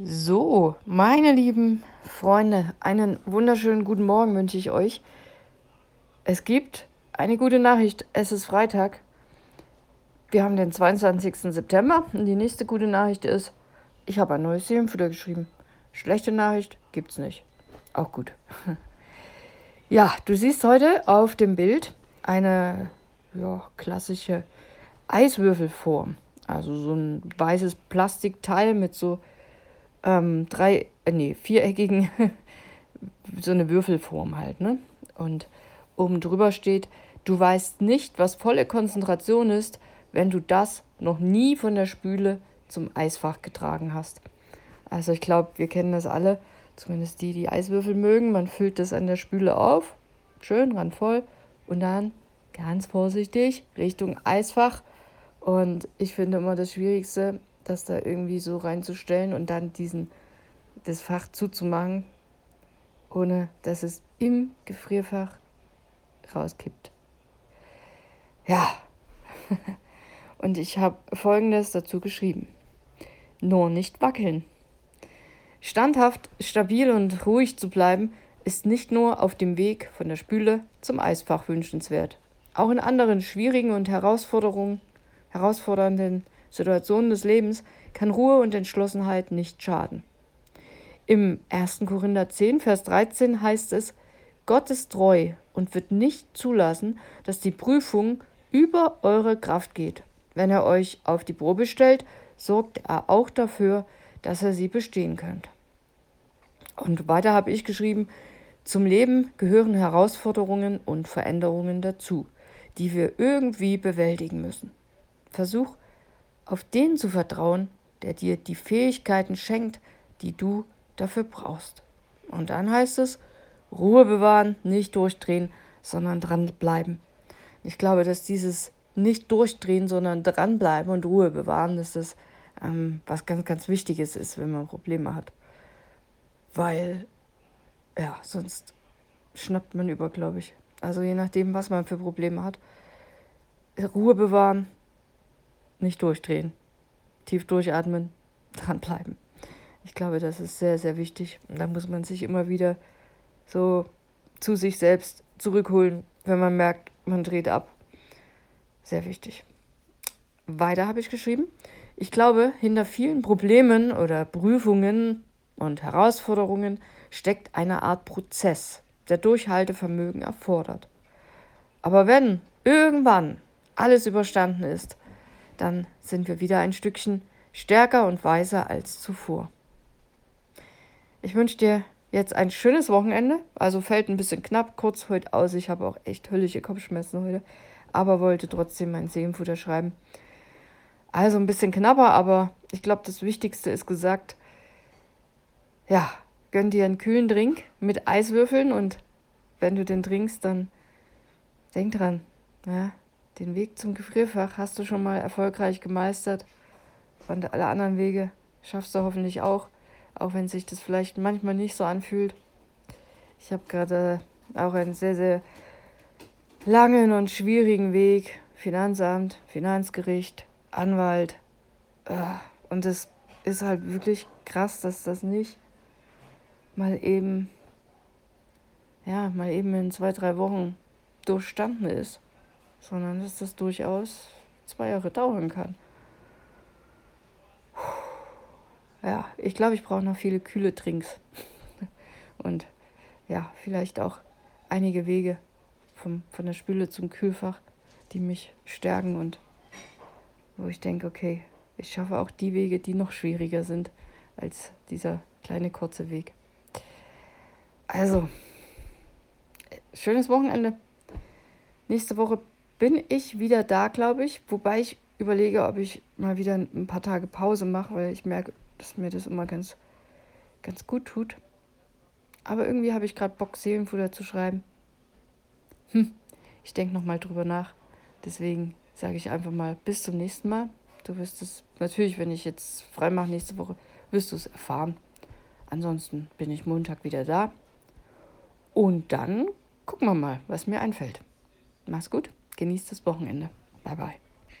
So, meine lieben Freunde, einen wunderschönen guten Morgen wünsche ich euch. Es gibt eine gute Nachricht. Es ist Freitag. Wir haben den 22. September und die nächste gute Nachricht ist, ich habe ein neues Seelenfutter geschrieben. Schlechte Nachricht gibt's nicht. Auch gut. Ja, du siehst heute auf dem Bild eine ja, klassische Eiswürfelform. Also so ein weißes Plastikteil mit so ähm, drei, äh, nee, viereckigen, so eine Würfelform halt, ne? Und oben drüber steht, du weißt nicht, was volle Konzentration ist, wenn du das noch nie von der Spüle zum Eisfach getragen hast. Also ich glaube, wir kennen das alle, zumindest die, die Eiswürfel mögen. Man füllt das an der Spüle auf, schön randvoll und dann ganz vorsichtig Richtung Eisfach. Und ich finde immer das Schwierigste, das da irgendwie so reinzustellen und dann diesen, das Fach zuzumachen, ohne dass es im Gefrierfach rauskippt. Ja, und ich habe Folgendes dazu geschrieben. Nur nicht wackeln. Standhaft, stabil und ruhig zu bleiben, ist nicht nur auf dem Weg von der Spüle zum Eisfach wünschenswert. Auch in anderen schwierigen und herausfordernden Situationen des Lebens kann Ruhe und Entschlossenheit nicht schaden. Im 1. Korinther 10, Vers 13 heißt es, Gott ist treu und wird nicht zulassen, dass die Prüfung über eure Kraft geht. Wenn er euch auf die Probe stellt, sorgt er auch dafür, dass er sie bestehen könnt. Und weiter habe ich geschrieben, zum Leben gehören Herausforderungen und Veränderungen dazu, die wir irgendwie bewältigen müssen. Versuch auf den zu vertrauen, der dir die Fähigkeiten schenkt, die du dafür brauchst. Und dann heißt es, Ruhe bewahren, nicht durchdrehen, sondern dranbleiben. Ich glaube, dass dieses nicht durchdrehen, sondern dranbleiben und Ruhe bewahren, dass das ähm, was ganz, ganz Wichtiges ist, wenn man Probleme hat. Weil, ja, sonst schnappt man über, glaube ich. Also je nachdem, was man für Probleme hat. Ruhe bewahren, nicht durchdrehen. Tief durchatmen, dranbleiben. Ich glaube, das ist sehr, sehr wichtig. Und da muss man sich immer wieder so zu sich selbst zurückholen, wenn man merkt, man dreht ab. Sehr wichtig. Weiter habe ich geschrieben. Ich glaube, hinter vielen Problemen oder Prüfungen und Herausforderungen steckt eine Art Prozess, der Durchhaltevermögen erfordert. Aber wenn irgendwann alles überstanden ist, dann sind wir wieder ein Stückchen stärker und weiser als zuvor. Ich wünsche dir jetzt ein schönes Wochenende. Also fällt ein bisschen knapp kurz heute aus. Ich habe auch echt höllische Kopfschmerzen heute, aber wollte trotzdem mein Seelenfutter schreiben. Also ein bisschen knapper, aber ich glaube, das Wichtigste ist gesagt. Ja, gönn dir einen kühlen Drink mit Eiswürfeln und wenn du den trinkst, dann denk dran, ja, den Weg zum Gefrierfach hast du schon mal erfolgreich gemeistert. Und alle anderen Wege schaffst du hoffentlich auch, auch wenn sich das vielleicht manchmal nicht so anfühlt. Ich habe gerade auch einen sehr, sehr langen und schwierigen Weg. Finanzamt, Finanzgericht, Anwalt. Ah, und es ist halt wirklich krass, dass das nicht mal eben, ja, mal eben in zwei, drei Wochen durchstanden ist sondern dass das durchaus zwei Jahre dauern kann. Ja, ich glaube, ich brauche noch viele kühle Trinks. Und ja, vielleicht auch einige Wege vom, von der Spüle zum Kühlfach, die mich stärken und wo ich denke, okay, ich schaffe auch die Wege, die noch schwieriger sind als dieser kleine kurze Weg. Also, schönes Wochenende. Nächste Woche bin ich wieder da, glaube ich. Wobei ich überlege, ob ich mal wieder ein paar Tage Pause mache, weil ich merke, dass mir das immer ganz, ganz gut tut. Aber irgendwie habe ich gerade Bock, Seelenfutter zu schreiben. Hm, ich denke nochmal drüber nach. Deswegen sage ich einfach mal bis zum nächsten Mal. Du wirst es, natürlich, wenn ich jetzt frei mache nächste Woche, wirst du es erfahren. Ansonsten bin ich Montag wieder da. Und dann gucken wir mal, was mir einfällt. Mach's gut. Genießt das Wochenende. Bye bye.